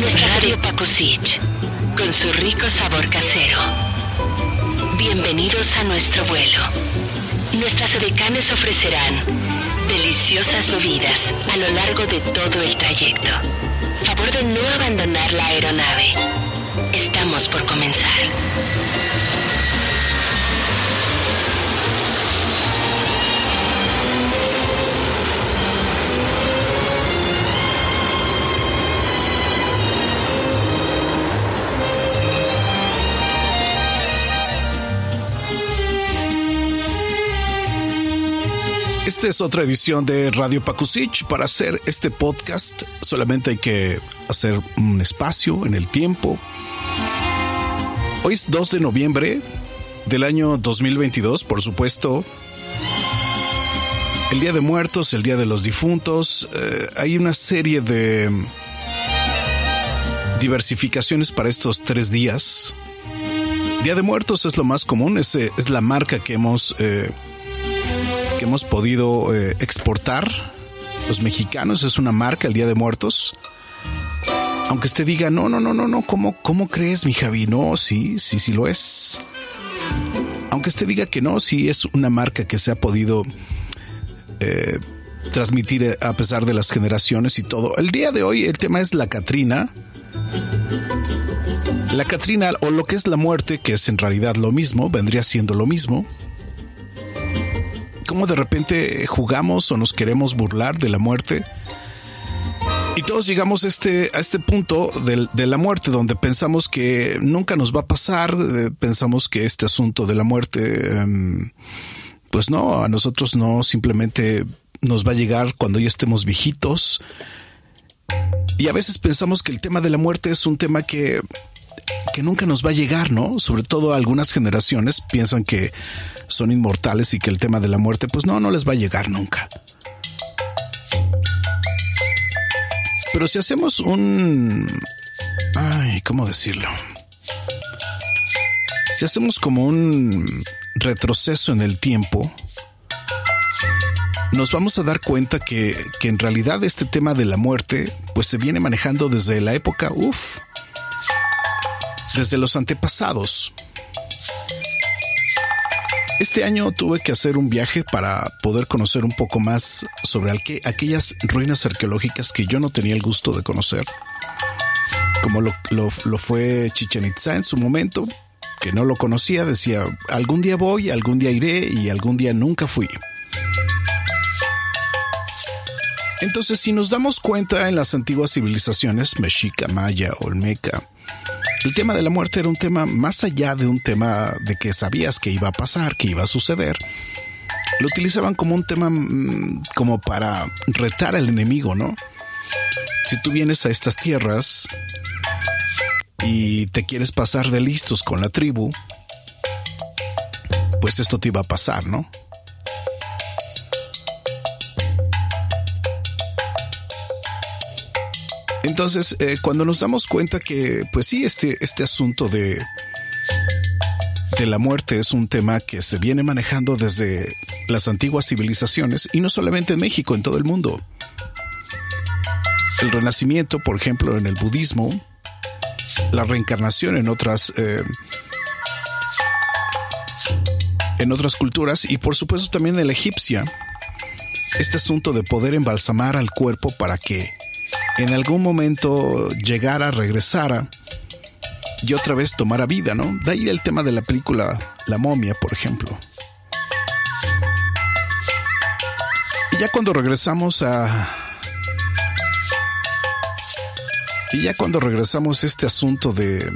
Radio Pakusich, con su rico sabor casero. Bienvenidos a nuestro vuelo. Nuestras edecanes ofrecerán deliciosas bebidas a lo largo de todo el trayecto. Favor de no abandonar la aeronave. Estamos por comenzar. Esta es otra edición de Radio Pakusich. Para hacer este podcast solamente hay que hacer un espacio en el tiempo. Hoy es 2 de noviembre del año 2022, por supuesto. El Día de Muertos, el Día de los Difuntos. Eh, hay una serie de diversificaciones para estos tres días. Día de Muertos es lo más común, es, eh, la marca que hemos... Eh, que hemos podido eh, exportar los mexicanos. Es una marca el Día de Muertos. Aunque usted diga, no, no, no, no, no, ¿cómo, cómo crees, mi Javi? No, sí, sí, sí lo es. Aunque usted diga que no, sí es una marca que se ha podido eh, transmitir eh, a pesar de las generaciones y todo. El día de hoy el tema es la Catrina. La Catrina o lo que es la muerte, que es en realidad lo mismo, vendría siendo lo mismo cómo de repente jugamos o nos queremos burlar de la muerte. Y todos llegamos a este, este punto de, de, la muerte donde pensamos que nunca nos va a pasar, eh, pensamos que este asunto de la muerte, eh, pues no, a nosotros no, simplemente nos va a llegar cuando ya estemos viejitos. Y a veces pensamos que el tema de la muerte es un tema que, que nunca nos va a llegar, ¿no? Sobre todo algunas generaciones piensan que son inmortales y que el tema de la muerte, pues no, no les va a llegar nunca. Pero si hacemos un... Ay, ¿cómo decirlo? Si hacemos como un retroceso en el tiempo, nos vamos a dar cuenta que, que en realidad este tema de la muerte, pues se viene manejando desde la época, uff, desde los antepasados. Este año tuve que hacer un viaje para poder conocer un poco más sobre aquellas ruinas arqueológicas que yo no tenía el gusto de conocer, como lo, fue Chichen Itza en su momento, que no lo conocía, decía, algún día voy, algún día iré y algún día nunca fui. Entonces, si nos damos cuenta en las antiguas civilizaciones, mexica, maya, olmeca, el tema de la muerte era un tema más allá de un tema de que sabías que iba a pasar, que iba a suceder. Lo utilizaban como un tema mmm, como para retar al enemigo, ¿no? Si tú vienes a estas tierras y te quieres pasar de listos con la tribu, pues esto te iba a pasar, ¿no? Entonces, eh, cuando nos damos cuenta que, pues sí, este, este asunto de, de la muerte es un tema que se viene manejando desde las antiguas civilizaciones y no solamente en México, en todo el mundo. El renacimiento, por ejemplo, en el budismo, la reencarnación en otras eh, en otras culturas y por supuesto también en la egipcia. Este asunto de poder embalsamar al cuerpo para que en algún momento llegara, regresara y otra vez tomara vida, ¿no? De ahí el tema de la película La momia, por ejemplo. Y ya cuando regresamos a Y ya cuando regresamos a este asunto de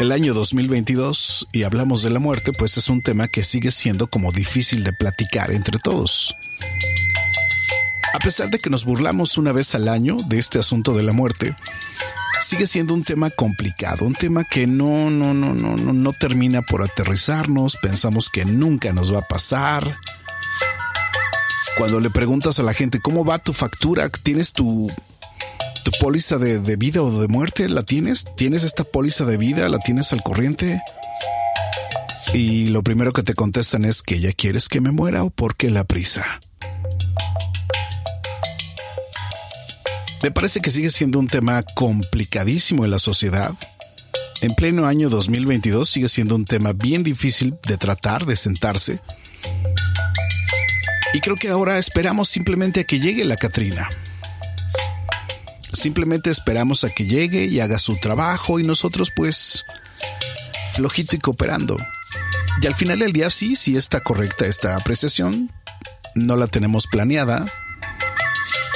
el año 2022 y hablamos de la muerte, pues es un tema que sigue siendo como difícil de platicar entre todos. A pesar de que nos burlamos una vez al año de este asunto de la muerte, sigue siendo un tema complicado, un tema que no, no, no, no, no, no termina por aterrizarnos, pensamos que nunca nos va a pasar. Cuando le preguntas a la gente cómo va tu factura, tienes tu ¿Tu póliza de, vida o de muerte la tienes? ¿Tienes esta póliza de vida? ¿La tienes al corriente? Y lo primero que te contestan es que ya quieres que me muera o por qué la prisa. Me parece que sigue siendo un tema complicadísimo en la sociedad. En pleno año 2022 sigue siendo un tema bien difícil de tratar, de sentarse. Y creo que ahora esperamos simplemente a que llegue la Catrina. Simplemente esperamos a que llegue y haga su trabajo y nosotros pues flojito y cooperando. Y al final del día sí, sí está correcta esta apreciación. No la tenemos planeada.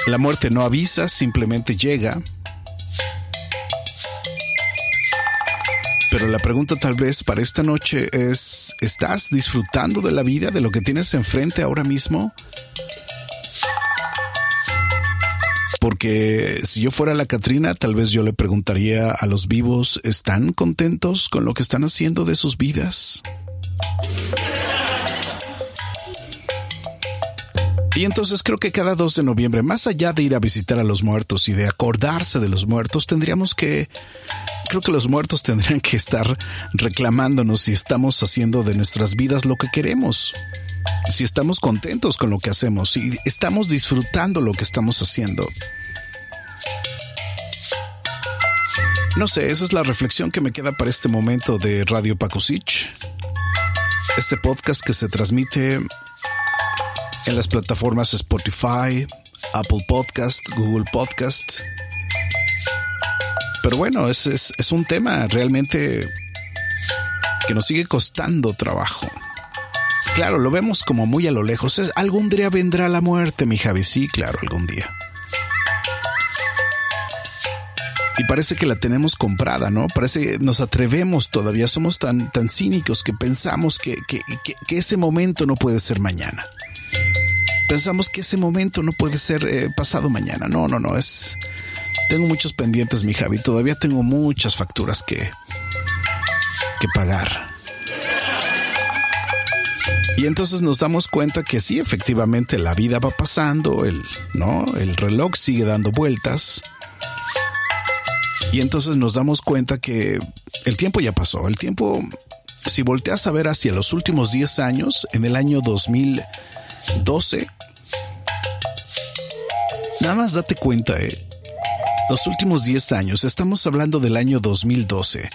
La muerte no avisa, simplemente llega. Pero la pregunta tal vez para esta noche es, ¿estás disfrutando de la vida, de lo que tienes enfrente ahora mismo? Porque si yo fuera la Catrina, tal vez yo le preguntaría a los vivos, ¿están contentos con lo que están haciendo de sus vidas? Y entonces creo que cada 2 de noviembre, más allá de ir a visitar a los muertos y de acordarse de los muertos, tendríamos que, creo que los muertos tendrían que estar reclamándonos si estamos haciendo de nuestras vidas lo que queremos si estamos contentos con lo que hacemos, si estamos disfrutando lo que estamos haciendo. No sé, esa es la reflexión que me queda para este momento de Radio Pakusich. Este podcast que se transmite en las plataformas Spotify, Apple Podcast, Google Podcast. Pero bueno, es, es un tema realmente que nos sigue costando trabajo. Claro, lo vemos como muy a lo lejos. algún día vendrá la muerte, mi Javi. Sí, claro, algún día. Y parece que la tenemos comprada, ¿no? Parece que nos atrevemos todavía, somos tan, tan cínicos que pensamos que, ese momento no puede ser mañana. Pensamos que ese momento no puede ser eh, pasado mañana. No, no, no, es... Tengo muchos pendientes, mi Javi. Todavía tengo muchas facturas que, que pagar. Y entonces nos damos cuenta que sí, efectivamente la vida va pasando, el, ¿no? El reloj sigue dando vueltas. Y entonces nos damos cuenta que el tiempo ya pasó. El tiempo, si volteas a ver hacia los últimos 10 años, en el año 2012, nada más date cuenta, ¿eh? Los últimos 10 años, estamos hablando del año 2012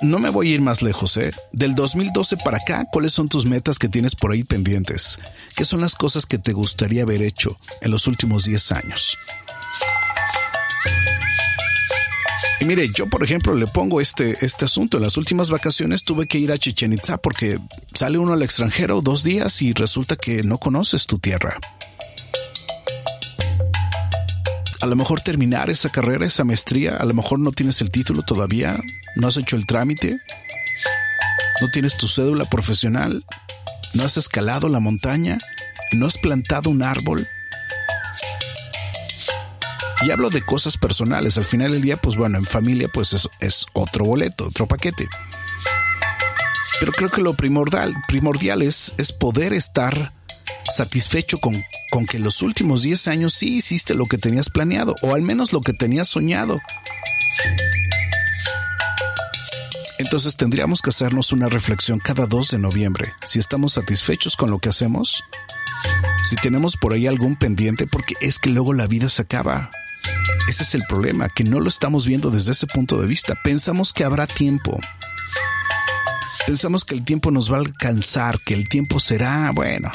no me voy a ir más lejos, ¿eh? Del 2012 para acá, ¿cuáles son tus metas que tienes por ahí pendientes? ¿Qué son las cosas que te gustaría haber hecho en los últimos 10 años? Y mire, yo por ejemplo le pongo este, este asunto. En las últimas vacaciones tuve que ir a Chichen Itza porque sale uno al extranjero dos días y resulta que no conoces tu tierra a lo mejor terminar esa carrera, esa maestría, a lo mejor no tienes el título todavía, no has hecho el trámite, no tienes tu cédula profesional, no has escalado la montaña, no has plantado un árbol. Y hablo de cosas personales, al final del día, pues bueno, en familia pues es, otro boleto, otro paquete. Pero creo que lo primordial, primordial es, es poder estar satisfecho con, con que los últimos 10 años sí hiciste lo que tenías planeado, o al menos lo que tenías soñado. Entonces tendríamos que hacernos una reflexión cada 2 de noviembre, si estamos satisfechos con lo que hacemos, si tenemos por ahí algún pendiente, porque es que luego la vida se acaba. Ese es el problema, que no lo estamos viendo desde ese punto de vista. Pensamos que habrá tiempo. Pensamos que el tiempo nos va a alcanzar, que el tiempo será, bueno,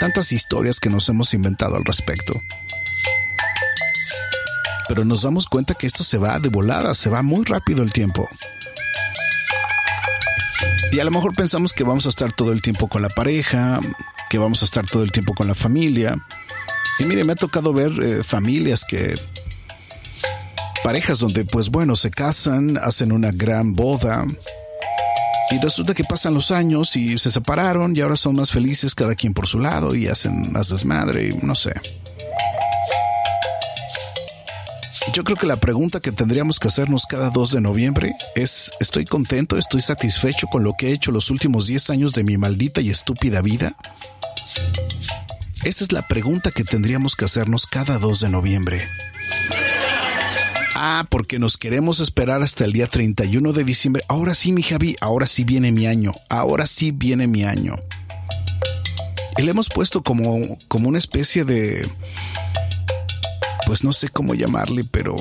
tantas historias que nos hemos inventado al respecto. Pero nos damos cuenta que esto se va de volada, se va muy rápido el tiempo. Y a lo mejor pensamos que vamos a estar todo el tiempo con la pareja, que vamos a estar todo el tiempo con la familia. Y mire, me ha tocado ver eh, familias que parejas donde, pues bueno, se casan, hacen una gran boda. Y resulta que pasan los años y se separaron y ahora son más felices cada quien por su lado y hacen más desmadre y no sé. Yo creo que la pregunta que tendríamos que hacernos cada 2 de noviembre es, ¿estoy contento? ¿Estoy satisfecho con lo que he hecho los últimos 10 años de mi maldita y estúpida vida? Esa es la pregunta que tendríamos que hacernos cada 2 de noviembre. Ah, porque nos queremos esperar hasta el día 31 de diciembre. Ahora sí, mi Javi, ahora sí viene mi año. Ahora sí viene mi año. Y le hemos puesto como, como una especie de pues no sé cómo llamarle, pero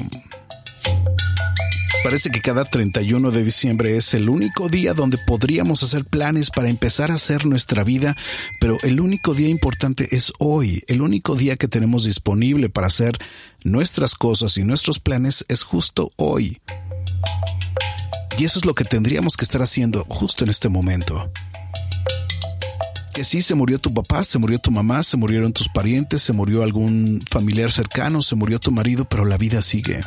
parece que cada 31 de diciembre es el único día donde podríamos hacer planes para empezar a hacer nuestra vida, pero el único día importante es hoy, el único día que tenemos disponible para hacer nuestras cosas y nuestros planes es justo hoy. Y eso es lo que tendríamos que estar haciendo justo en este momento que sí, se murió tu papá, se murió tu mamá, se murieron tus parientes, se murió algún familiar cercano, se murió tu marido, pero la vida sigue.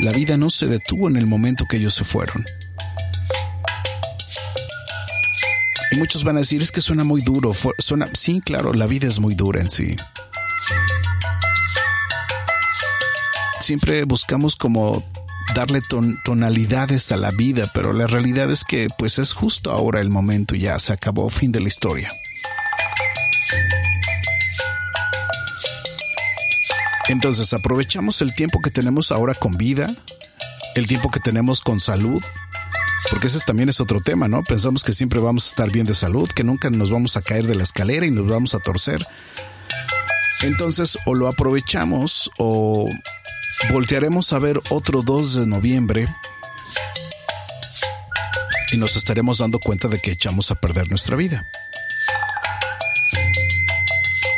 La vida no se detuvo en el momento que ellos se fueron. Y muchos van a decir, es que suena muy duro. Suena, sí, claro, la vida es muy dura en sí. Siempre buscamos como darle tonalidades a la vida, pero la realidad es que pues es justo ahora el momento, ya se acabó, fin de la historia. Entonces aprovechamos el tiempo que tenemos ahora con vida, el tiempo que tenemos con salud, porque ese también es otro tema, ¿no? Pensamos que siempre vamos a estar bien de salud, que nunca nos vamos a caer de la escalera y nos vamos a torcer. Entonces, o lo aprovechamos o voltearemos a ver otro 2 de noviembre y nos estaremos dando cuenta de que echamos a perder nuestra vida.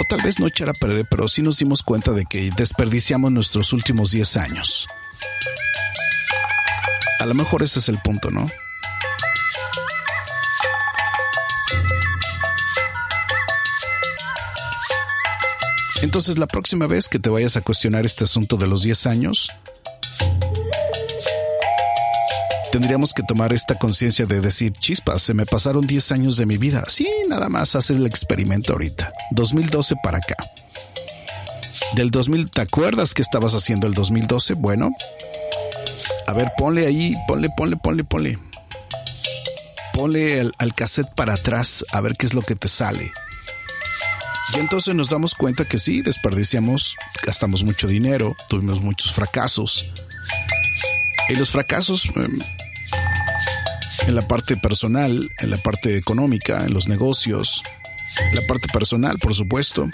Tal vez no echar a perder, pero sí nos dimos cuenta de que desperdiciamos nuestros últimos 10 años. A lo mejor ese es el punto, ¿no? Entonces la próxima vez que te vayas a cuestionar este asunto de los 10 años, tendríamos que tomar esta conciencia de decir, chispas, se me pasaron 10 años de mi vida. Sí, nada más haces el experimento ahorita. 2012 para acá. Del 2000, ¿te acuerdas que estabas haciendo el 2012? Bueno, a ver, ponle ahí, ponle, ponle, ponle, ponle. Ponle el, al cassette para atrás a ver qué es lo que te sale. Y entonces nos damos cuenta que sí, desperdiciamos, gastamos mucho dinero, tuvimos muchos fracasos. Y los fracasos em, en la parte personal, en la parte económica, en los negocios, la parte personal, por supuesto.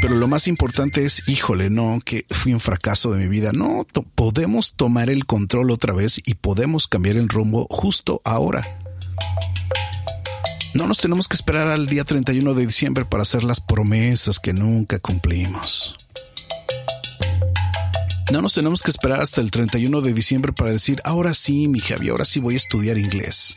Pero lo más importante es, híjole, no, que fui un fracaso de mi vida. No, podemos tomar el control otra vez y podemos cambiar el rumbo justo ahora. No nos tenemos que esperar al día 31 de diciembre para hacer las promesas que nunca cumplimos. No nos tenemos que esperar hasta el 31 de diciembre para decir, ahora sí, mi Javi, ahora sí voy a estudiar inglés.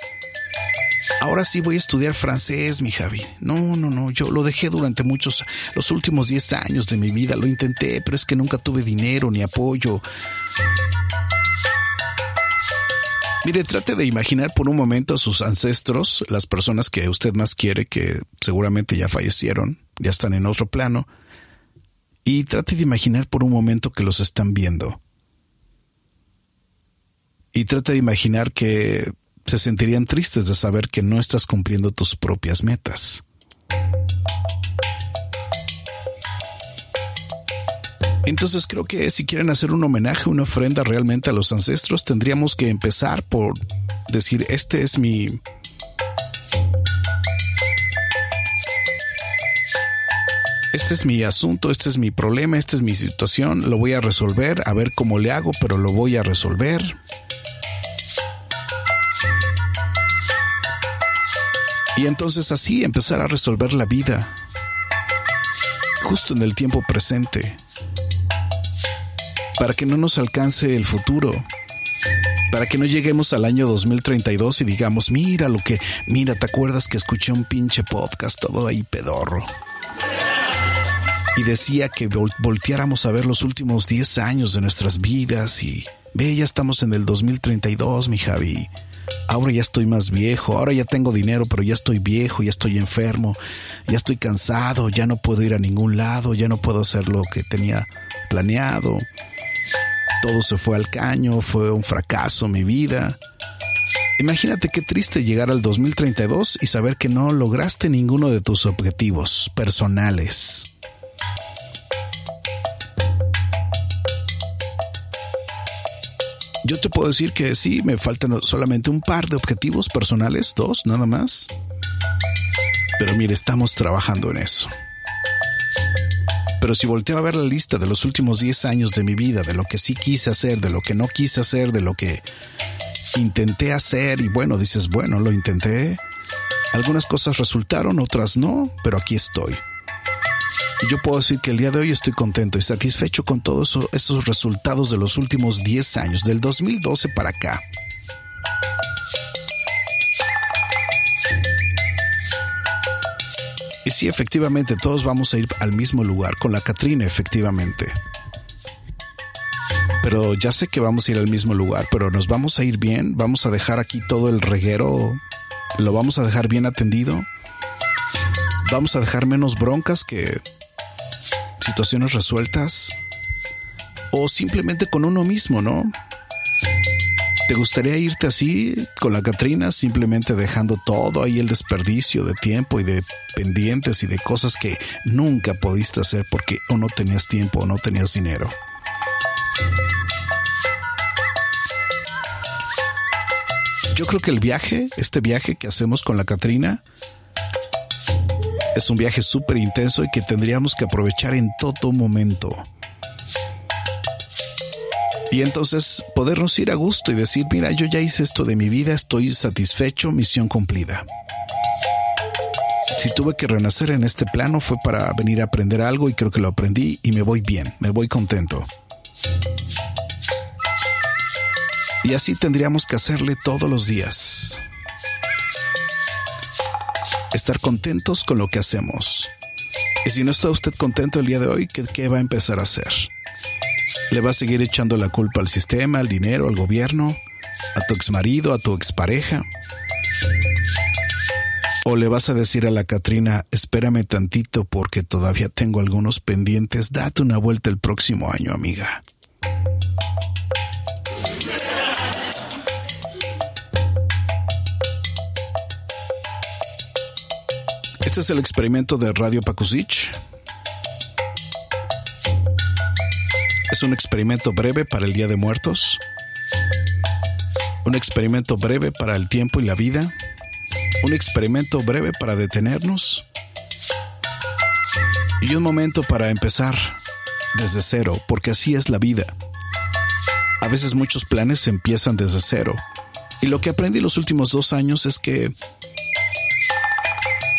Ahora sí voy a estudiar francés, mi Javi. No, no, no, yo lo dejé durante muchos, los últimos 10 años de mi vida, lo intenté, pero es que nunca tuve dinero ni apoyo. Mire, trate de imaginar por un momento a sus ancestros, las personas que usted más quiere, que seguramente ya fallecieron, ya están en otro plano, y trate de imaginar por un momento que los están viendo. Y trate de imaginar que se sentirían tristes de saber que no estás cumpliendo tus propias metas. Entonces creo que si quieren hacer un homenaje, una ofrenda realmente a los ancestros, tendríamos que empezar por decir, este es mi... Este es mi asunto, este es mi problema, esta es mi situación, lo voy a resolver, a ver cómo le hago, pero lo voy a resolver. Y entonces así empezar a resolver la vida, justo en el tiempo presente para que no nos alcance el futuro, para que no lleguemos al año 2032 y digamos, mira lo que, mira, ¿te acuerdas que escuché un pinche podcast todo ahí pedorro? Y decía que volteáramos a ver los últimos 10 años de nuestras vidas y ve, ya estamos en el 2032, mi Javi. Ahora ya estoy más viejo, ahora ya tengo dinero, pero ya estoy viejo, ya estoy enfermo, ya estoy cansado, ya no puedo ir a ningún lado, ya no puedo hacer lo que tenía planeado. Todo se fue al caño, fue un fracaso mi vida. Imagínate qué triste llegar al 2032 y saber que no lograste ninguno de tus objetivos personales. Yo te puedo decir que sí, me faltan solamente un par de objetivos personales, dos nada más. Pero mire, estamos trabajando en eso. Pero si volteo a ver la lista de los últimos 10 años de mi vida, de lo que sí quise hacer, de lo que no quise hacer, de lo que intenté hacer y bueno, dices, bueno, lo intenté. Algunas cosas resultaron, otras no, pero aquí estoy. Y yo puedo decir que el día de hoy estoy contento y satisfecho con todos esos resultados de los últimos 10 años, del 2012 para acá. Y sí, efectivamente, todos vamos a ir al mismo lugar, con la Catrina, efectivamente. Pero ya sé que vamos a ir al mismo lugar, pero nos vamos a ir bien, vamos a dejar aquí todo el reguero, lo vamos a dejar bien atendido, vamos a dejar menos broncas que situaciones resueltas o simplemente con uno mismo, ¿no? ¿Te gustaría irte así con la Catrina, simplemente dejando todo ahí el desperdicio de tiempo y de pendientes y de cosas que nunca pudiste hacer porque o no tenías tiempo o no tenías dinero? Yo creo que el viaje, este viaje que hacemos con la Catrina, es un viaje súper intenso y que tendríamos que aprovechar en todo momento. Y entonces podernos ir a gusto y decir, mira, yo ya hice esto de mi vida, estoy satisfecho, misión cumplida. Si tuve que renacer en este plano fue para venir a aprender algo y creo que lo aprendí y me voy bien, me voy contento. Y así tendríamos que hacerle todos los días estar contentos con lo que hacemos. Y si no está usted contento el día de hoy, ¿qué, va a empezar a hacer? ¿Le va a seguir echando la culpa al sistema, al dinero, al gobierno, a tu exmarido, a tu expareja? ¿O le vas a decir a la Catrina, espérame tantito porque todavía tengo algunos pendientes, date una vuelta el próximo año, amiga? Este es el experimento de Radio Pakusich. Es un experimento breve para el Día de Muertos. Un experimento breve para el tiempo y la vida. Un experimento breve para detenernos. Y un momento para empezar desde cero, porque así es la vida. A veces muchos planes empiezan desde cero. Y lo que aprendí los últimos dos años es que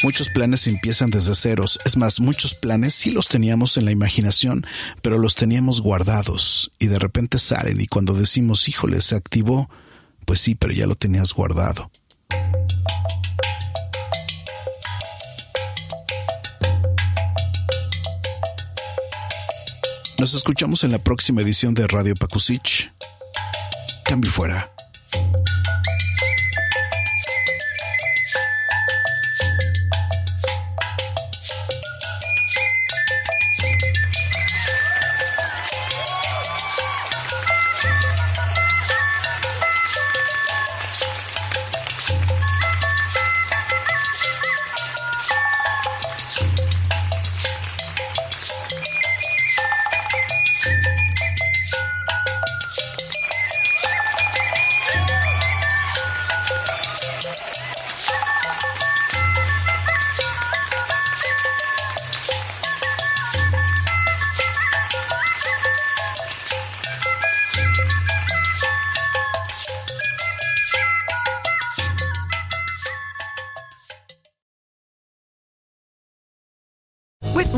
Muchos planes empiezan desde ceros. Es más, muchos planes sí los teníamos en la imaginación, pero los teníamos guardados y de repente salen y cuando decimos, híjole, se activó, pues sí, pero ya lo tenías guardado. Nos escuchamos en la próxima edición de Radio Pakusich. Cambio fuera.